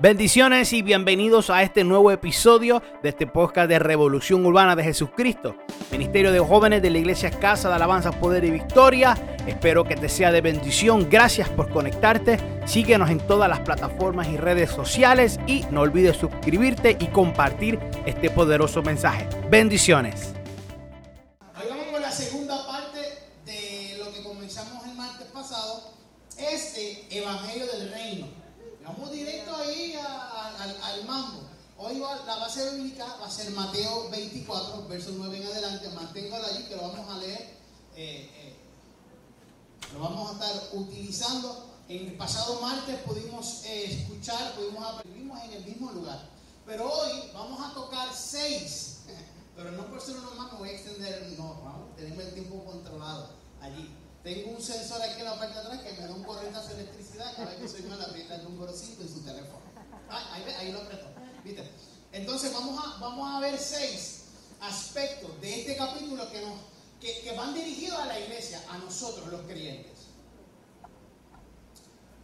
Bendiciones y bienvenidos a este nuevo episodio de este podcast de Revolución Urbana de Jesucristo, Ministerio de Jóvenes de la Iglesia Casa de Alabanza, Poder y Victoria. Espero que te sea de bendición. Gracias por conectarte. Síguenos en todas las plataformas y redes sociales y no olvides suscribirte y compartir este poderoso mensaje. Bendiciones. Hoy vamos con la segunda parte de lo que comenzamos el martes pasado, este Evangelio del Reino. Vamos directo ahí al, mambo. Hoy la base Mateo 24, verso 9 en adelante. Manténgalo allí que lo vamos a leer. Eh, eh, lo vamos a estar utilizando. En el pasado martes pudimos eh, escuchar, pudimos aprendimos en el mismo lugar. Pero hoy vamos a tocar seis. Pero no por ser uno más me voy a extender. No, vamos, tenemos el tiempo controlado allí. Tengo un sensor aquí en la parte de atrás que me da un corrientazo de electricidad cada vez que soy mal aprieta el número 5 en su teléfono. ahí, ahí, lo apretó. ¿Viste? Entonces vamos a, vamos a ver seis aspectos de este capítulo que, nos, que, que van dirigidos a la iglesia, a nosotros los creyentes.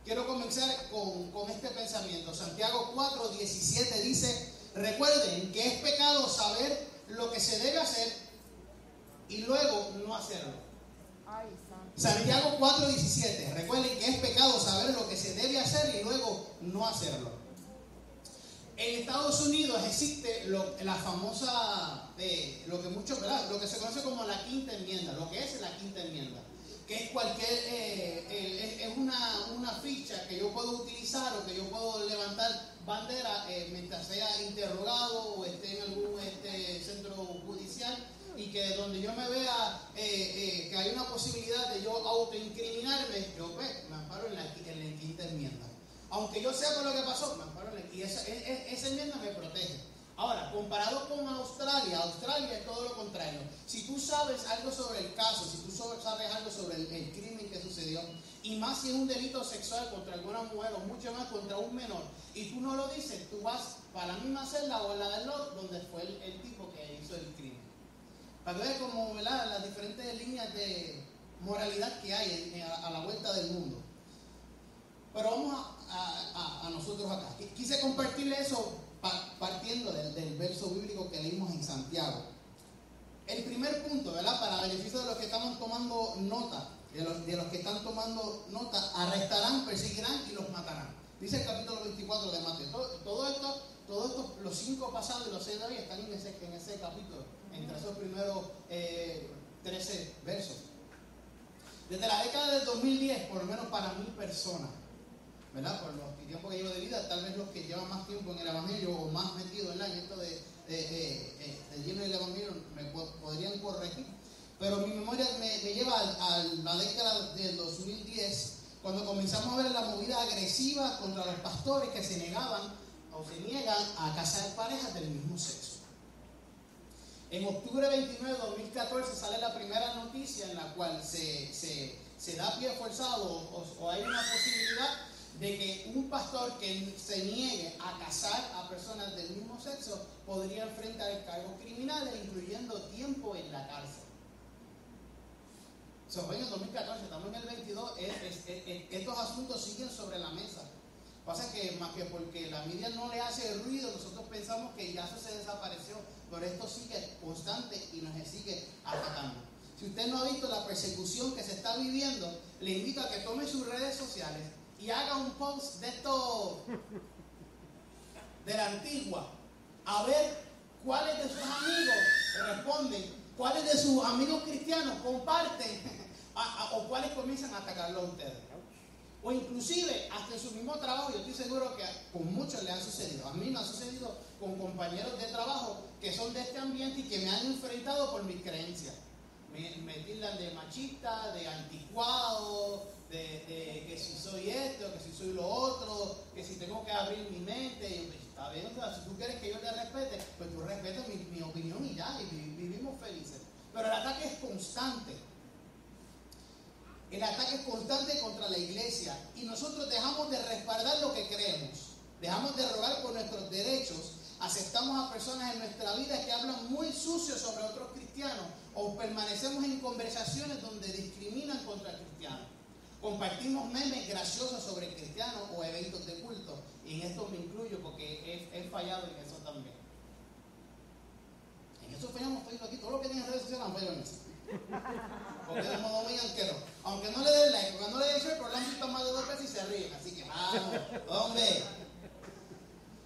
Quiero comenzar con, con este pensamiento. Santiago 4, 17 dice, recuerden que es pecado saber lo que se debe hacer y luego no hacerlo. Santiago 4:17. Recuerden que es pecado saber lo que se debe hacer y luego no hacerlo. En Estados Unidos existe la famosa, eh, lo que muchos, Lo que se conoce como la quinta enmienda, lo que es la quinta enmienda, que es cualquier, eh, es una, una, ficha que yo puedo utilizar o que yo puedo levantar bandera eh, mientras sea interrogado o esté en algún este, centro judicial y que donde yo me vea eh, que hay una posibilidad de yo autoincriminarme, yo pues, me amparo en la, quinta enmienda. Aunque yo sepa lo que pasó, y esa, e, e, esa enmienda me protege. Ahora, comparado con Australia, Australia es todo lo contrario. Si tú sabes algo sobre el caso, si tú sabes algo sobre el, crimen que sucedió, y más si es un delito sexual contra alguna mujer o mucho más contra un menor, y tú no lo dices, tú vas para la misma celda o la del otro donde fue el, el tipo que hizo el crimen para ver como las diferentes líneas de moralidad que hay a, la vuelta del mundo. Pero vamos a, nosotros acá. Quise compartirle eso partiendo del, verso bíblico que leímos en Santiago. El primer punto, ¿verdad? Para beneficio de los que estamos tomando nota, de los, de que están tomando nota, arrestarán, perseguirán y los matarán. Dice el capítulo 24 de Mateo. Todo, esto, todo esto, los cinco pasados y los seis de hoy están en ese, capítulo entre esos primeros 13 eh, versos. Desde la década del 2010, por lo menos para mil personas, ¿verdad? Por los tiempos que llevo de vida, tal vez los que llevan más tiempo en el Evangelio o más metidos en esto de, de, lleno del Evangelio me podrían corregir. Pero mi memoria me, lleva a, la década del 2010, cuando comenzamos a ver la movida agresiva contra los pastores que se negaban o se niegan a casar parejas del mismo sexo. En octubre 29 de 2014 sale la primera noticia en la cual se, se, da pie forzado o, hay una posibilidad de que un pastor que se niegue a casar a personas del mismo sexo podría enfrentar cargos criminales, incluyendo tiempo en la cárcel. Eso fue en el 2014, estamos en el 22, estos asuntos siguen sobre la mesa. Pasa que más que porque la media no le hace ruido, nosotros pensamos que ya eso se desapareció, pero esto sigue constante y nos sigue atacando. Si usted no ha visto la persecución que se está viviendo, le invito a que tome sus redes sociales y haga un post de esto de la antigua, a ver cuáles de sus amigos responden, cuáles de sus amigos cristianos comparten o cuáles comienzan a atacarlo a ustedes. O inclusive hasta en su mismo trabajo, yo estoy seguro que con muchos le han sucedido. A mí me ha sucedido con compañeros de trabajo que son de este ambiente y que me han enfrentado por mis creencias. Me, me tildan de machista, de anticuado, de, que si soy esto, que si soy lo otro, que si tengo que abrir mi mente. Y, pues, está bien, si tú quieres que yo te respete, pues tú respetas mi, mi opinión y ya, y vivimos felices. Pero el ataque es constante. El ataque es constante contra la iglesia y nosotros dejamos de respaldar lo que creemos, dejamos de rogar por nuestros derechos, aceptamos a personas en nuestra vida que hablan muy sucio sobre otros cristianos o permanecemos en conversaciones donde discriminan contra cristianos. Compartimos memes graciosos sobre cristianos o eventos de culto. Y en esto me incluyo porque he, fallado en eso también. En eso fallamos estoy aquí. Todo lo que tienen redes sociales han fallado en eso. Porque de modo vean que. Aunque no le den like, porque no le den share, pero le han visto más de dos veces y se ríen. Así que vamos, hombre.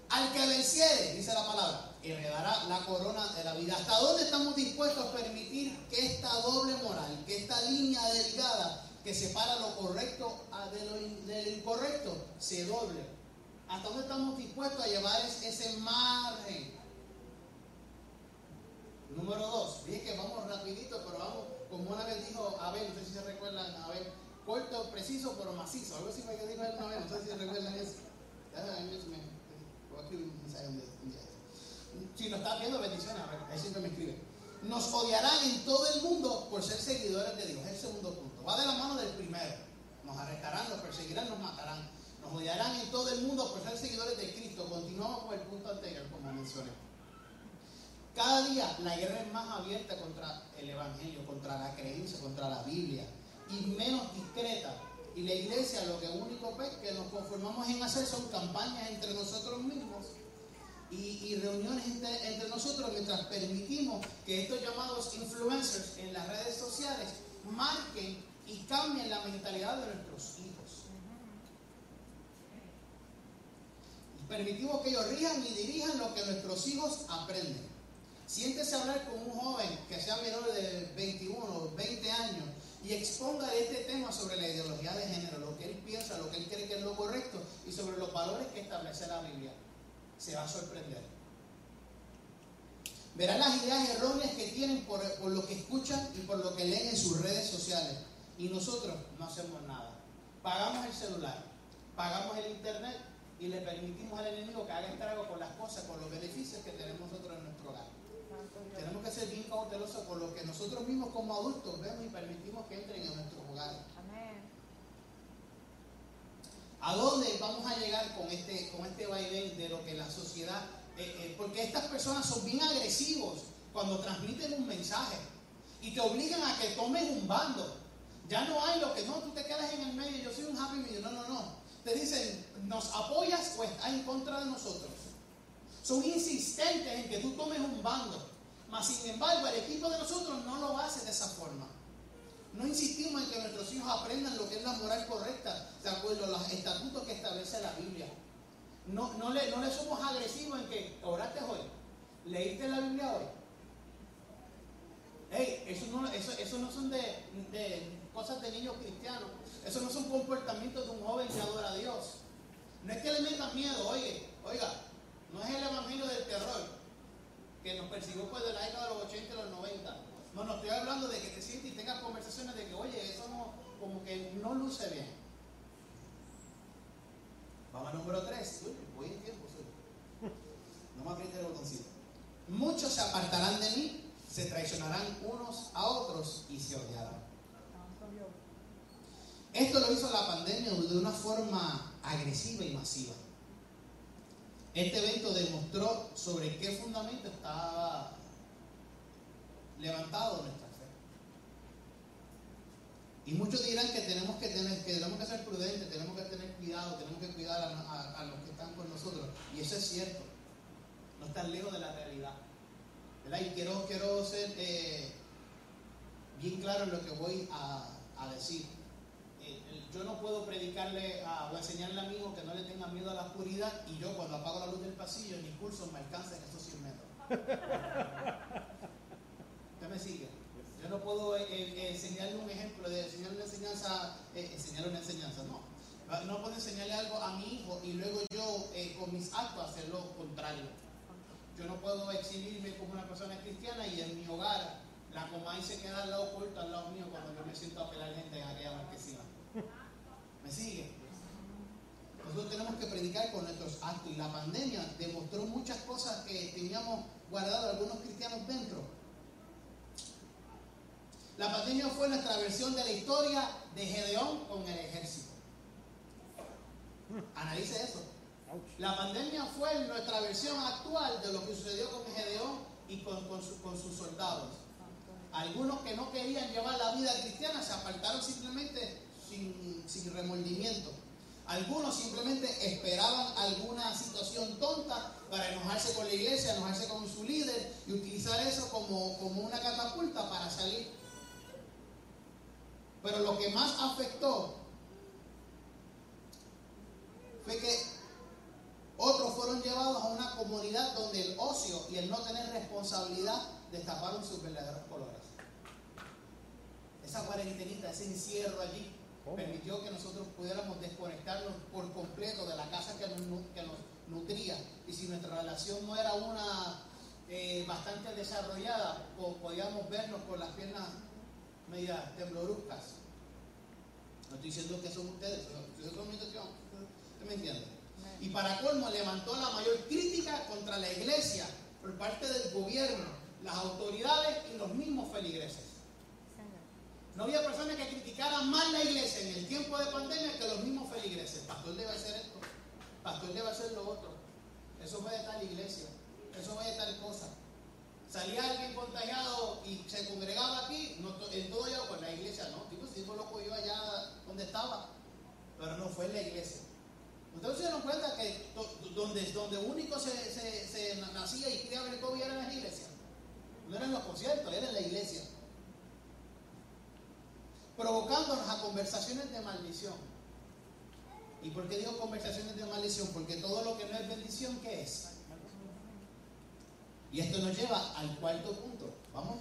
Al que venciere, dice la palabra, heredará la corona de la vida. ¿Hasta dónde estamos dispuestos a permitir que esta doble moral, que esta línea delgada que separa lo correcto de lo, incorrecto, se doble? ¿Hasta dónde estamos dispuestos a llevar ese margen? Número dos, dije que vamos rapidito, pero vamos, como una vez dijo Abel, no sé si se recuerdan, Abel, corto, preciso, pero macizo. Algo así que dijo él una vez, no sé si se recuerdan eso. Si lo estás viendo, bendiciones, ahí siempre me escribe. Nos odiarán en todo el mundo por ser seguidores de Dios. El segundo punto. Va de la mano del primero. Nos arrestarán, nos perseguirán, nos matarán. Nos odiarán en todo el mundo por ser seguidores de Cristo. Continuamos con el punto anterior, como mencioné. Cada día la guerra es más abierta contra el Evangelio, contra la creencia, contra la Biblia y menos discreta. Y la iglesia lo que único que nos conformamos en hacer son campañas entre nosotros mismos y, reuniones entre, entre, nosotros mientras permitimos que estos llamados influencers en las redes sociales marquen y cambien la mentalidad de nuestros hijos. Permitimos que ellos rijan y dirijan lo que nuestros hijos aprenden. Siéntese a hablar con un joven que sea menor de 21, 20 años y exponga este tema sobre la ideología de género, lo que él piensa, lo que él cree que es lo correcto y sobre los valores que establece la Biblia. Se va a sorprender. Verán las ideas erróneas que tienen por lo que escuchan y por lo que leen en sus redes sociales. Y nosotros no hacemos nada. Pagamos el celular, pagamos el internet y le permitimos al enemigo que haga estrago con las cosas, con los beneficios que tenemos nosotros en nuestro hogar. Tenemos que ser bien cautelosos con lo que nosotros mismos como adultos vemos y permitimos que entren en nuestros hogares. ¿A dónde vamos a llegar con este, con este vaivén de lo que la sociedad... Eh, eh, porque estas personas son bien agresivos cuando transmiten un mensaje y te obligan a que tomes un bando. Ya no hay lo que no, tú te quedas en el medio, yo soy un happy medio. No, no, no. Te dicen, ¿nos apoyas o estás en contra de nosotros? Son insistentes en que tú tomes un bando. Mas, sin embargo, el equipo de nosotros no lo hace de esa forma. No insistimos en que nuestros hijos aprendan lo que es la moral correcta, de acuerdo a los estatutos que establece la Biblia. No, no, le, no le somos agresivos en que oraste hoy, leíste la Biblia hoy. Hey, eso no, eso, no son de, cosas de niños cristianos. Eso no son comportamientos de un joven que adora a Dios. No es que le metan miedo, oye, oiga, no es el evangelio del terror que nos persiguió pues de la década de los 80 y los 90. No, no estoy hablando de que te sientes y tengas conversaciones de que, oye, eso no, como que no luce bien. Vamos al número 3. voy en tiempo, sí. No me apriete el botoncito. Muchos se apartarán de mí, se traicionarán unos a otros y se odiarán. Esto lo hizo la pandemia de una forma agresiva y masiva. Este evento demostró sobre qué fundamento estaba levantado nuestra fe. Y muchos dirán que tenemos que tener, que tenemos que ser prudentes, tenemos que tener cuidado, tenemos que cuidar a, los que están con nosotros. Y eso es cierto. No está lejos de la realidad. Y quiero, quiero ser eh, bien claro en lo que voy a decir yo no puedo predicarle o enseñarle a mi hijo que no le tenga miedo a la oscuridad y yo cuando apago la luz del pasillo mi pulso me alcanza en esos 100 metros. ¿Usted me sigue? Yo no puedo eh, eh, enseñarle un ejemplo, de enseñarle una enseñanza, eh, enseñarle una enseñanza, no. No puedo enseñarle algo a mi hijo y luego yo con mis actos hacer lo contrario. Yo no puedo exhibirme como una persona cristiana y en mi hogar la y se queda al lado oculto, al lado mío, cuando yo me siento a pelar gente en aquella marquesina. ¿Me sigue? Nosotros tenemos que predicar con nuestros actos y la pandemia demostró muchas cosas que teníamos guardado algunos cristianos dentro. La pandemia fue nuestra versión de la historia de Gedeón con el ejército. Analice eso. La pandemia fue nuestra versión actual de lo que sucedió con Gedeón y con, con sus soldados. Algunos que no querían llevar la vida cristiana se apartaron simplemente sin, sin remordimiento. Algunos simplemente esperaban alguna situación tonta para enojarse con la iglesia, enojarse con su líder y utilizar eso como, como una catapulta para salir. Pero lo que más afectó fue que otros fueron llevados a una comunidad donde el ocio y el no tener responsabilidad destaparon sus verdaderos colores. Esa cuarentenita, ese encierro allí, permitió que nosotros pudiéramos desconectarnos por completo de la casa que nos, que nos nutría. Y si nuestra relación no era una eh, bastante desarrollada, podíamos vernos con las piernas medias tembloruscas. No estoy diciendo que son ustedes, son mi intención. ¿Usted me entiende? Y para colmo levantó la mayor crítica contra la iglesia por parte del gobierno, las autoridades y los mismos feligreses. No había personas que criticaran más la iglesia en el tiempo de pandemia que los mismos feligreses. Pastor debe hacer esto, pastor debe hacer lo otro. Eso fue de tal iglesia, eso fue de tal cosa. Salía alguien contagiado y se congregaba aquí, en todo yo, pues la iglesia no. Tipo, si loco yo allá donde estaba, pero no fue en la iglesia. Ustedes se dieron cuenta que donde, donde único se, se, nacía y criaba el COVID era en las iglesias. No eran los conciertos, era en la iglesia. Provocándonos a conversaciones de maldición. ¿Y por qué digo conversaciones de maldición? Porque todo lo que no es bendición, ¿qué es? Y esto nos lleva al cuarto punto. Vamos,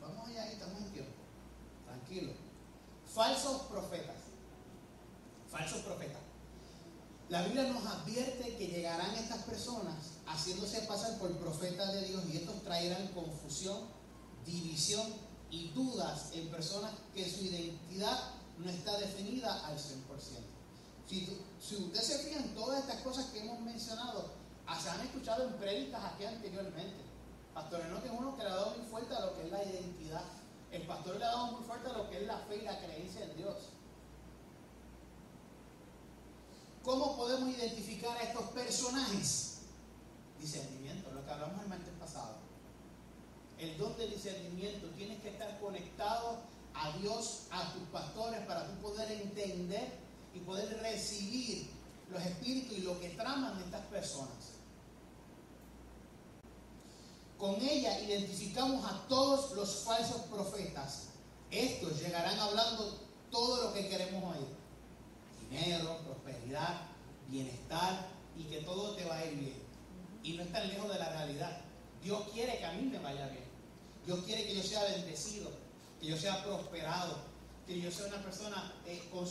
vamos allá, estamos en tiempo. Tranquilo. Falsos profetas. Falsos profetas. La Biblia nos advierte que llegarán estas personas haciéndose pasar por profetas de Dios y estos traerán confusión, división y dudas en personas que su identidad no está definida al 100%. Si, si usted se fija en todas estas cosas que hemos mencionado, ah, se han escuchado en prédicas aquí anteriormente. Pastor Enoque es uno que le ha dado muy fuerte a lo que es la identidad. El pastor le ha dado muy fuerte a lo que es la fe y la creencia en Dios. ¿Cómo podemos identificar a estos personajes? Discernimiento, lo que hablamos el martes pasado. El don de discernimiento. Tienes que estar conectado a Dios, a tus pastores, para tú poder entender y poder recibir los espíritus y lo que traman estas personas. Con ella identificamos a todos los falsos profetas. Estos llegarán hablando todo lo que queremos oír dinero, prosperidad, bienestar y que todo te va a ir bien. Y no es tan lejos de la realidad. Dios quiere que a mí me vaya bien. Dios quiere que yo sea bendecido, que yo sea prosperado, que yo sea una persona eh, con,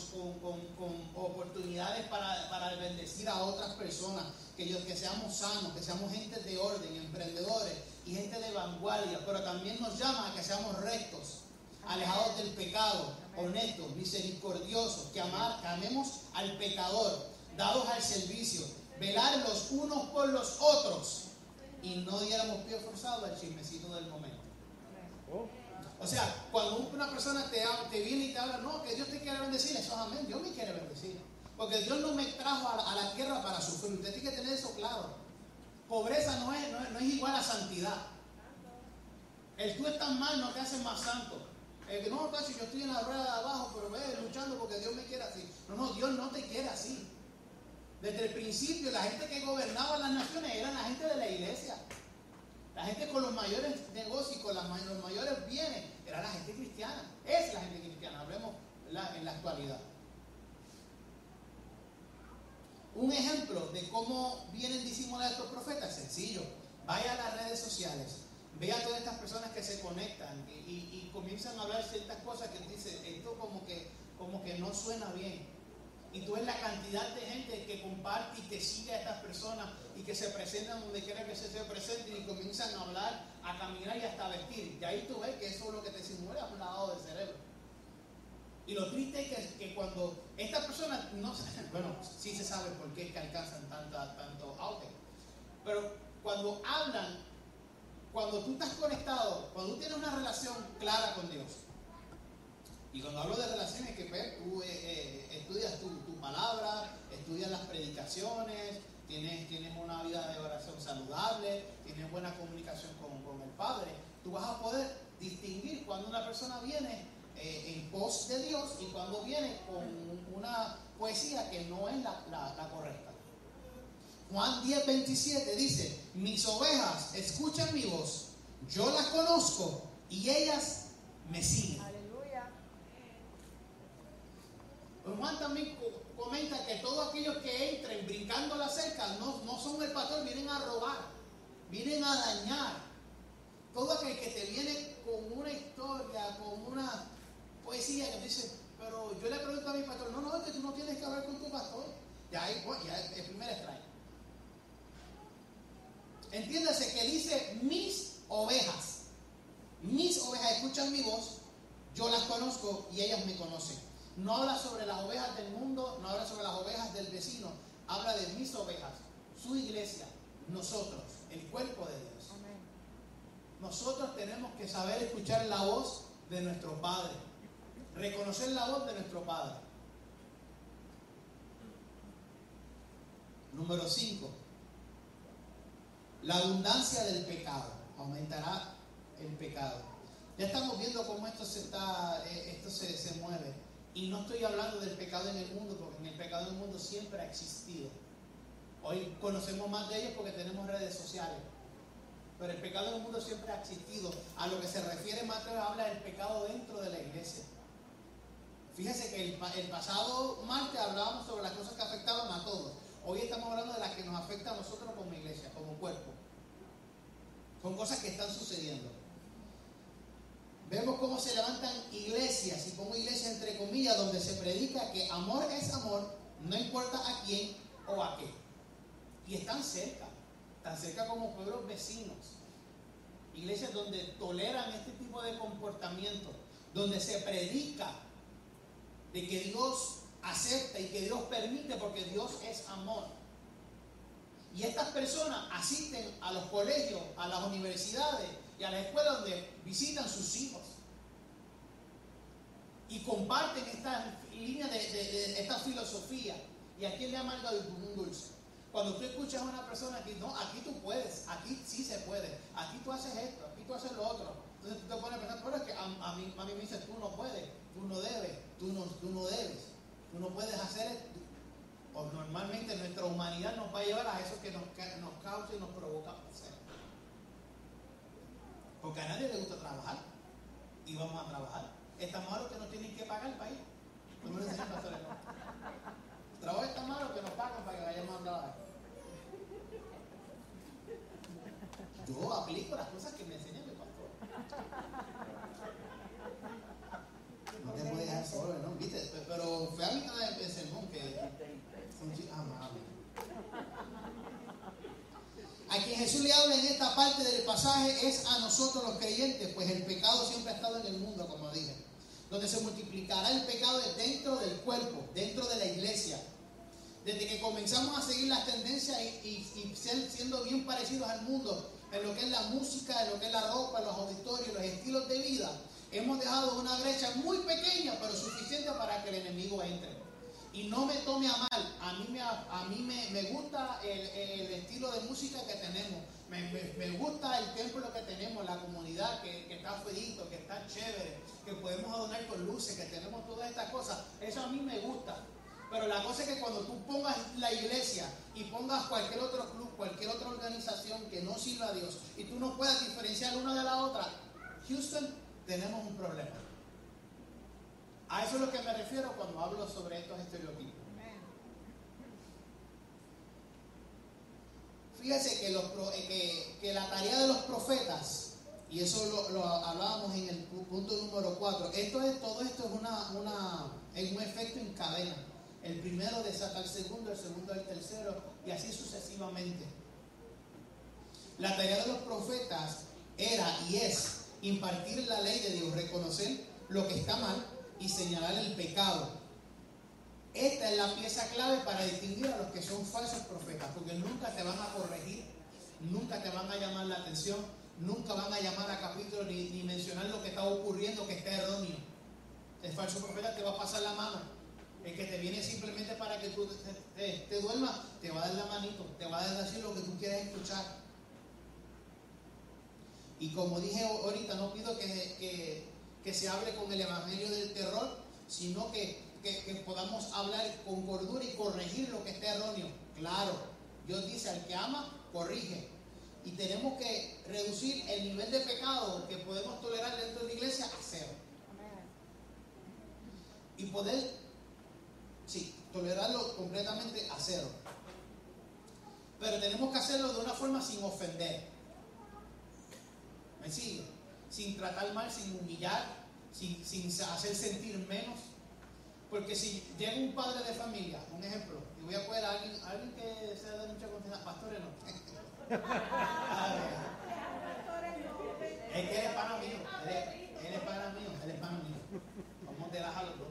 oportunidades para, bendecir a otras personas, que, yo, que seamos sanos, que seamos gente de orden, emprendedores y gente de vanguardia, pero también nos llama a que seamos rectos, alejados del pecado, honestos, misericordiosos, que, amar, amemos al pecador, dados al servicio, velar los unos por los otros y no diéramos pie forzado al chismecito del momento. O sea, cuando una persona te, viene y te habla, no, que Dios te quiere bendecir, eso es amén, Dios me quiere bendecir. Porque Dios no me trajo a, la tierra para sufrir. Usted tiene que tener eso claro. Pobreza no es, no es, igual a santidad. El tú estás mal no te hace más santo. El que no, casi yo estoy en la rueda de abajo, pero ve luchando porque Dios me quiere así. No, no, Dios no te quiere así. Desde el principio, la gente que gobernaba las naciones eran la gente de la iglesia. La gente con los mayores negocios y con los mayores bienes era la gente cristiana. Es la gente cristiana, hablemos en la actualidad. Un ejemplo de cómo vienen disimulados estos profetas, sencillo. Vaya a las redes sociales, vea a todas estas personas que se conectan y, comienzan a hablar ciertas cosas que dicen, esto como que, como que no suena bien. Y tú ves la cantidad de gente que comparte y que sigue a estas personas y que se presentan donde quiera que se, se presenten y comienzan a hablar, a caminar y hasta vestir. Y ahí tú ves que eso es lo que te simula un lado del cerebro. Y lo triste es que, cuando estas personas, no bueno, sí se sabe por qué es que alcanzan tanta, tanto auge, pero cuando hablan, cuando tú estás conectado, cuando tú tienes una relación clara con Dios, y cuando hablo de relaciones, que pues, tú eh, eh, estudias tu, palabra, estudias las predicaciones, tienes, tienes una vida de oración saludable, tienes buena comunicación con, el Padre, tú vas a poder distinguir cuando una persona viene eh, en pos de Dios y cuando viene con una poesía que no es la, la correcta. Juan 10, 27 dice, mis ovejas escuchan mi voz, yo las conozco y ellas me siguen. Juan también comenta que todos aquellos que brincando la cerca no, no son el pastor, vienen a robar, vienen a dañar. Todo aquel que te viene con una historia, con una poesía que dice, pero yo le pregunto a mi pastor, no, no, es que tú no tienes que hablar con tu pastor. Ya ahí, pues, ya el primer extraño. Entiéndase que dice mis ovejas. Mis ovejas escuchan mi voz, yo las conozco y ellas me conocen. No habla sobre las ovejas del mundo, no habla sobre las ovejas del vecino, habla de mis ovejas, su iglesia, nosotros, el cuerpo de Dios. Nosotros tenemos que saber escuchar la voz de nuestro Padre, reconocer la voz de nuestro Padre. Número 5. La abundancia del pecado. Aumentará el pecado. Ya estamos viendo cómo esto se está, eh, esto se, se mueve. Y no estoy hablando del pecado en el mundo, porque en el pecado en el mundo siempre ha existido. Hoy conocemos más de ellos porque tenemos redes sociales. Pero el pecado en el mundo siempre ha existido. A lo que se refiere Mateo habla del pecado dentro de la iglesia. Fíjese que el, pasado martes hablábamos sobre las cosas que afectaban a todos. Hoy estamos hablando de las que nos afectan a nosotros como iglesia, como cuerpo. Son cosas que están sucediendo. Vemos cómo se levantan iglesias y como iglesias entre comillas donde se predica que amor es amor, no importa a quién o a qué. Y están cerca, tan cerca como pueblos vecinos. Iglesias donde toleran este tipo de comportamiento, donde se predica de que Dios acepta y que Dios permite porque Dios es amor. Y estas personas asisten a los colegios, a las universidades y a la escuela donde visitan sus hijos. Y comparten esta línea de, esta filosofía. ¿Y a quién le amarga un dulce? Cuando tú escuchas a una persona que no, aquí tú puedes, aquí sí se puede, aquí tú haces esto, aquí tú haces lo otro. Entonces tú te pones a pensar, pero es que a, mí, a mí me dice, tú no puedes, tú no debes, tú no, tú no debes, tú no puedes hacer esto. O normalmente nuestra humanidad nos va a llevar a eso que nos, nos causa y nos provoca hacer. Porque a nadie le gusta trabajar. Y vamos a trabajar. Estamos a los que nos tienen que pagar para ir. Como le decían pastores, no. Trabajo es tan malo que nos pagan para que vayamos a trabajar. Yo aplico las cosas que me enseña mi pastor. No te puedes dejar solo, ¿no? ¿Viste? Pero fue a mitad del sermón que son chicas amables. A quien Jesús le habla en esta parte del pasaje es a nosotros los creyentes, pues el pecado siempre ha estado en el mundo, como dije. Donde se multiplicará el pecado dentro del cuerpo, dentro de la iglesia. Desde que comenzamos a seguir las tendencias y, siendo bien parecidos al mundo, en lo que es la música, en lo que es la ropa, los auditorios, los estilos de vida, hemos dejado una brecha muy pequeña, pero suficiente para que el enemigo entre. Y no me tome a mal, a mí me, a mí me, gusta el, estilo de música que tenemos, me, gusta el templo que tenemos, la comunidad que, que está feito, que está chévere, que podemos adornar con luces, que tenemos todas estas cosas, eso a mí me gusta. Pero la cosa es que cuando tú pongas la iglesia y pongas cualquier otro club, cualquier otra organización que no sirva a Dios y tú no puedas diferenciar una de la otra, Houston, tenemos un problema. A eso es lo que me refiero cuando hablo sobre estos estereotipos. Los, eh, que, la tarea de los profetas, y eso lo, hablábamos en el punto número 4, esto es, todo esto es, una, una, es un efecto en cadena. El primero desata al segundo, el segundo al tercero, y así sucesivamente. La tarea de los profetas era y es impartir la ley de Dios, reconocer lo que está mal y señalar el pecado. Esta es la pieza clave para distinguir a los que son falsos profetas, porque nunca te van a corregir, nunca te van a llamar la atención, nunca van a llamar a capítulo ni, mencionar lo que está ocurriendo que está erróneo. El falso profeta te va a pasar la mano. El que te viene simplemente para que tú te, duermas, te va a dar la manito, te va a decir lo que tú quieres escuchar. Y como dije ahorita, no pido que se hable con el evangelio del terror, sino que, podamos hablar con cordura y corregir lo que esté erróneo. Claro, Dios dice, al que ama, corrige. Y tenemos que reducir el nivel de pecado que podemos tolerar dentro de la iglesia a cero. Y poder, sí, tolerarlo completamente a cero. Pero tenemos que hacerlo de una forma sin ofender. ¿Me sigue? Sin tratar mal, sin humillar, sin, sin hacer sentir menos. Porque si llega un padre de familia, un ejemplo, y voy a poner a alguien, alguien que sea de mucha confianza, pastores no. es que él es pana mío, él es, pana mío, él es pana mío. Vamos a dejar los dos.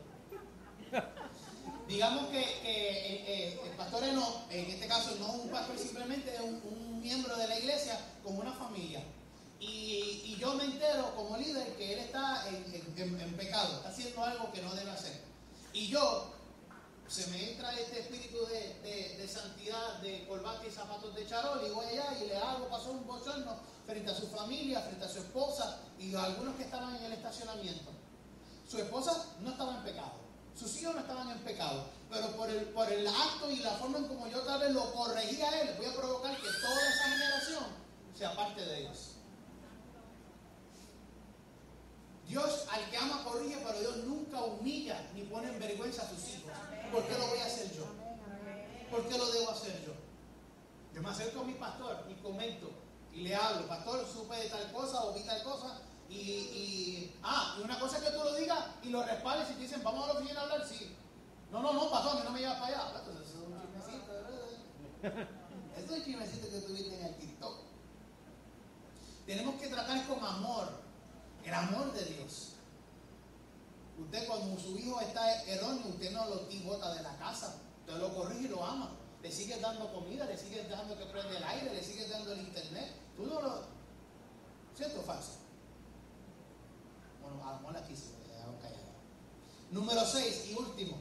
Digamos que, el pastor no, en este caso no es un pastor, simplemente es un, miembro de la iglesia como una familia. Y, yo me entero como líder que él está en pecado, está haciendo algo que no debe hacer. Y yo, se me entra este espíritu de, santidad, de corbata y zapatos de charol, y voy allá y le hago pasó un bochorno frente a su familia, frente a su esposa y a algunos que estaban en el estacionamiento. Su esposa no estaba en pecado, sus hijos no estaban en pecado, pero por el, acto y la forma en como yo tal vez lo corregía a él, voy a provocar que toda esa generación sea parte de ellos. Dios al que ama corrige, pero Dios nunca humilla ni pone en vergüenza a sus hijos. ¿Por qué lo voy a hacer yo? ¿Por qué lo debo hacer yo? Yo me acerco a mi pastor y comento y le hablo, pastor, supe de tal cosa o vi tal cosa y, ah, y una cosa es que tú lo digas y lo respaldes y te dicen, vamos a la oficina a hablar, sí. No, no, no, pastor, a no me llevas para allá. Entonces, eso es un chismecito. Esto es un chismecito que tuviste en el TikTok. Tenemos que tratar con amor el amor de Dios. Usted cuando su hijo está erróneo, usted no lo bota de la casa. Usted lo corrige y lo ama. Le sigue dando comida, le sigue dando que prende el aire, le sigue dando el internet. Tú no lo... ¿Cierto o falso? Bueno, a lo mejor aquí se me dejaron callado. Número 6 y último.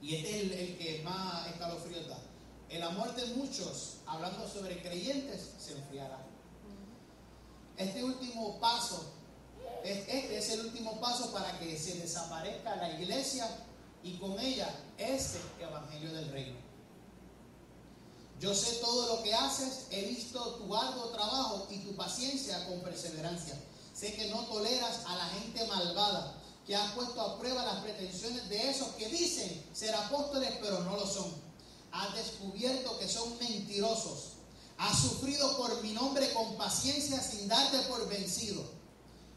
Y este es el, que más escalofrío da. El amor de muchos, hablando sobre creyentes, se enfriará. Este último paso, este es el último paso para que se desaparezca la iglesia y con ella este evangelio del reino. Yo sé todo lo que haces, he visto tu arduo trabajo y tu paciencia con perseverancia. Sé que no toleras a la gente malvada, que has puesto a prueba las pretensiones de esos que dicen ser apóstoles pero no lo son. Has descubierto que son mentirosos Has sufrido por mi nombre con paciencia sin darte por vencido.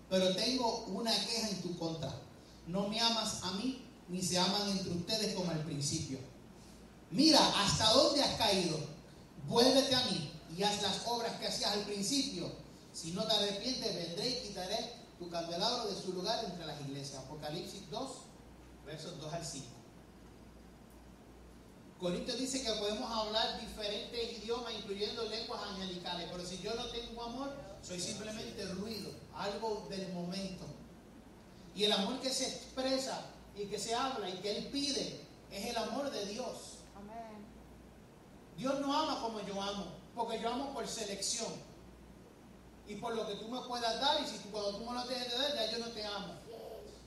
Pero tengo una queja en tu contra. No me amas a mí, ni se aman entre ustedes como al principio. Mira hasta dónde has caído. Vuélvete a mí y haz las obras que hacías al principio. Si no te arrepientes, vendré y quitaré tu candelabro de su lugar entre las iglesias. Apocalipsis 2, versos 2 al 5. Corintios dice que podemos hablar diferentes idiomas, incluyendo lenguas angelicales, pero si yo no tengo amor, soy simplemente ruido, algo del momento. Y el amor que se expresa y que se habla y que Él pide es el amor de Dios. Dios no ama como yo amo, porque yo amo por selección y por lo que tú me puedas dar, y si tú, cuando tú me lo dejes de dar, ya yo no te amo.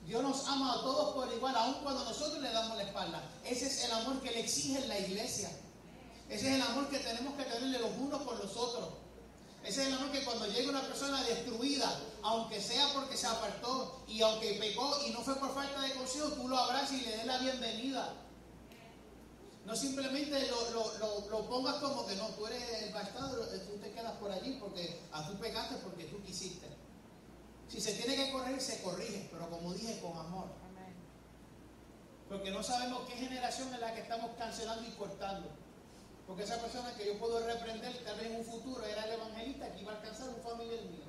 Dios nos ama a todos por igual, aun cuando nosotros le damos la espalda. Ese es el amor que le exige la iglesia. Ese es el amor que tenemos que tenerle los unos por los otros. Ese es el amor que cuando llega una persona destruida, aunque sea porque se apartó y aunque pecó y no fue por falta de consejo, tú lo abrazas y le des la bienvenida. No simplemente lo, pongas como que no, tú eres el bastardo, tú te quedas por allí porque a tú pecaste porque tú quisiste. Si se tiene que corregir, se corrige, pero como dije, con amor. Porque no sabemos qué generación es la que estamos cancelando y cortando. Porque esa persona que yo puedo reprender, tal vez en un futuro era el evangelista que iba a alcanzar un familiar mío.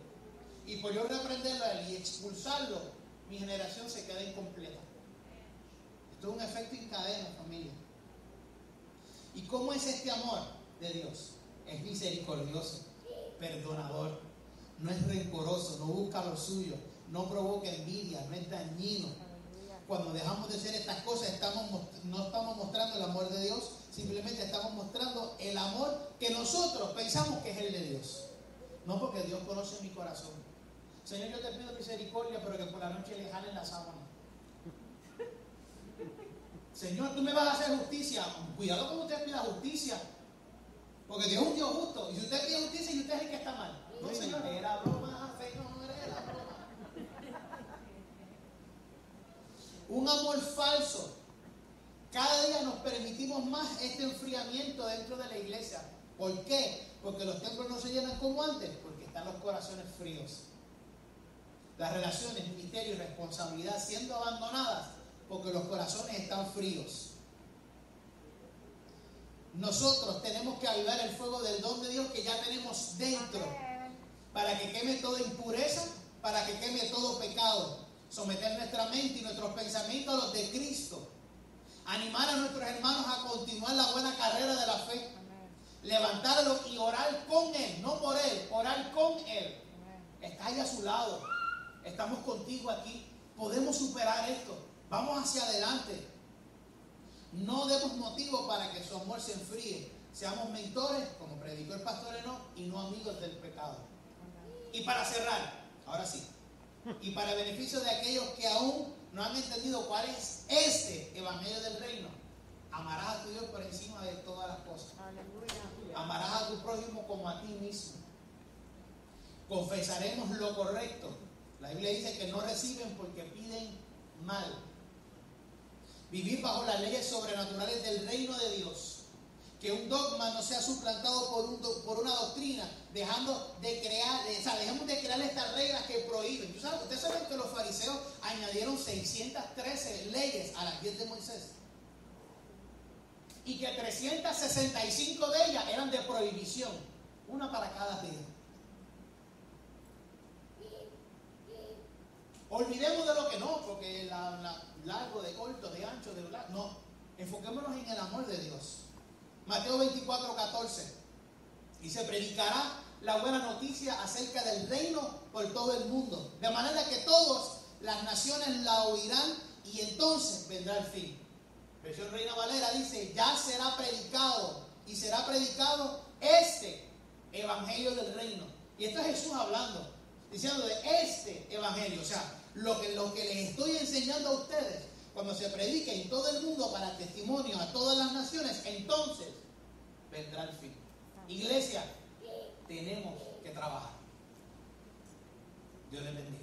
Y por yo reprenderlo y expulsarlo, mi generación se queda incompleta. Esto es un efecto en cadena, familia. ¿Y cómo es este amor de Dios? Es misericordioso, perdonador no es rencoroso, no busca lo suyo, no provoca envidia, no es dañino. Cuando dejamos de hacer estas cosas, estamos, no estamos mostrando el amor de Dios, simplemente estamos mostrando el amor que nosotros pensamos que es el de Dios. No porque Dios conoce mi corazón. Señor, yo te pido misericordia, pero que por la noche le jalen la sábana. Señor, tú me vas a hacer justicia. Cuidado cuando usted pida justicia. Porque Dios es un Dios justo. Y si usted pide justicia y usted es el que está mal. No, señor, era broma, señor, era broma. Un amor falso Cada día nos permitimos más este enfriamiento dentro de la iglesia. ¿Por qué? Porque los templos no se llenan como antes, porque están los corazones fríos. Las relaciones, misterio y responsabilidad siendo abandonadas porque los corazones están fríos. Nosotros tenemos que avivar el fuego del don de Dios que ya tenemos dentro para que queme toda impureza, para que queme todo pecado. Someter nuestra mente y nuestros pensamientos a los de Cristo. Animar a nuestros hermanos a continuar la buena carrera de la fe. Levantarlo y orar con Él, no por Él, orar con Él. Está ahí a su lado. Estamos contigo aquí. Podemos superar esto. Vamos hacia adelante. No demos motivo para que su amor se enfríe. Seamos mentores, como predicó el pastor Eno, y no amigos del pecado. Y para cerrar, ahora sí, y para el beneficio de aquellos que aún no han entendido cuál es este evangelio del reino, amarás a tu Dios por encima de todas las cosas. Amarás a tu prójimo como a ti mismo. Confesaremos lo correcto. La Biblia dice que no reciben porque piden mal. Vivir bajo las leyes sobrenaturales del reino de Dios que un dogma no sea suplantado por, un por una doctrina, dejando de crear, o sea, dejemos de crear estas reglas que prohíben. Ustedes saben que los fariseos añadieron 613 leyes a las 10 de Moisés. Y que 365 de ellas eran de prohibición, una para cada día. Olvidemos de lo que no, porque la, largo, de corto, de ancho, de blanco, no. Enfoquémonos en el amor de Dios. Mateo 24, 14. Y se predicará la buena noticia acerca del reino por todo el mundo. De manera que todas las naciones la oirán y entonces vendrá el fin. Versión Reina Valera dice, ya será predicado y será predicado este evangelio del reino. Y esto es Jesús hablando, diciendo de este evangelio. O sea, lo que, lo que les estoy enseñando a ustedes cuando se predique en todo el mundo para testimonio a todas las naciones, entonces vendrá el fin. Iglesia, tenemos que trabajar. Dios les bendiga.